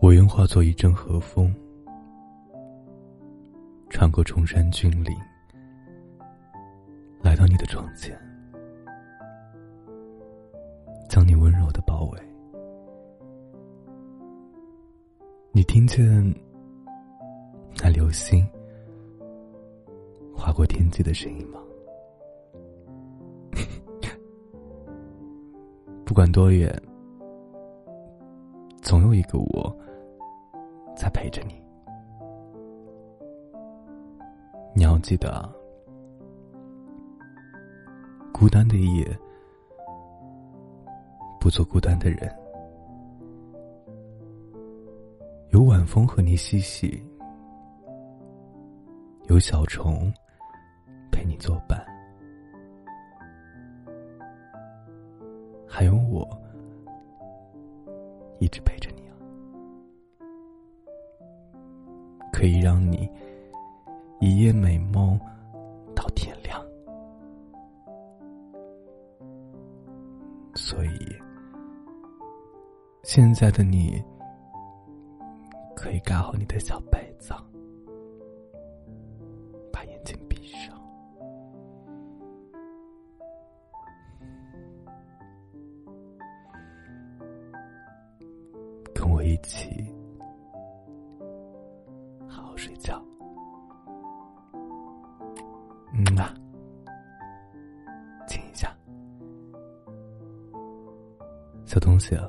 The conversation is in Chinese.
我愿化作一阵和风，穿过崇山峻岭，来到你的窗前，将你温柔的包围。你听见那流星划过天际的声音吗？不管多远，总有一个我在陪着你。你要记得，孤单的夜，不做孤单的人。有晚风和你嬉戏，有小虫陪你作伴，还有我一直陪着你啊，可以让你一夜美梦到天亮。所以，现在的你。可以盖好你的小被子，一起好好睡觉。嗯啊，亲一下，小东西。啊。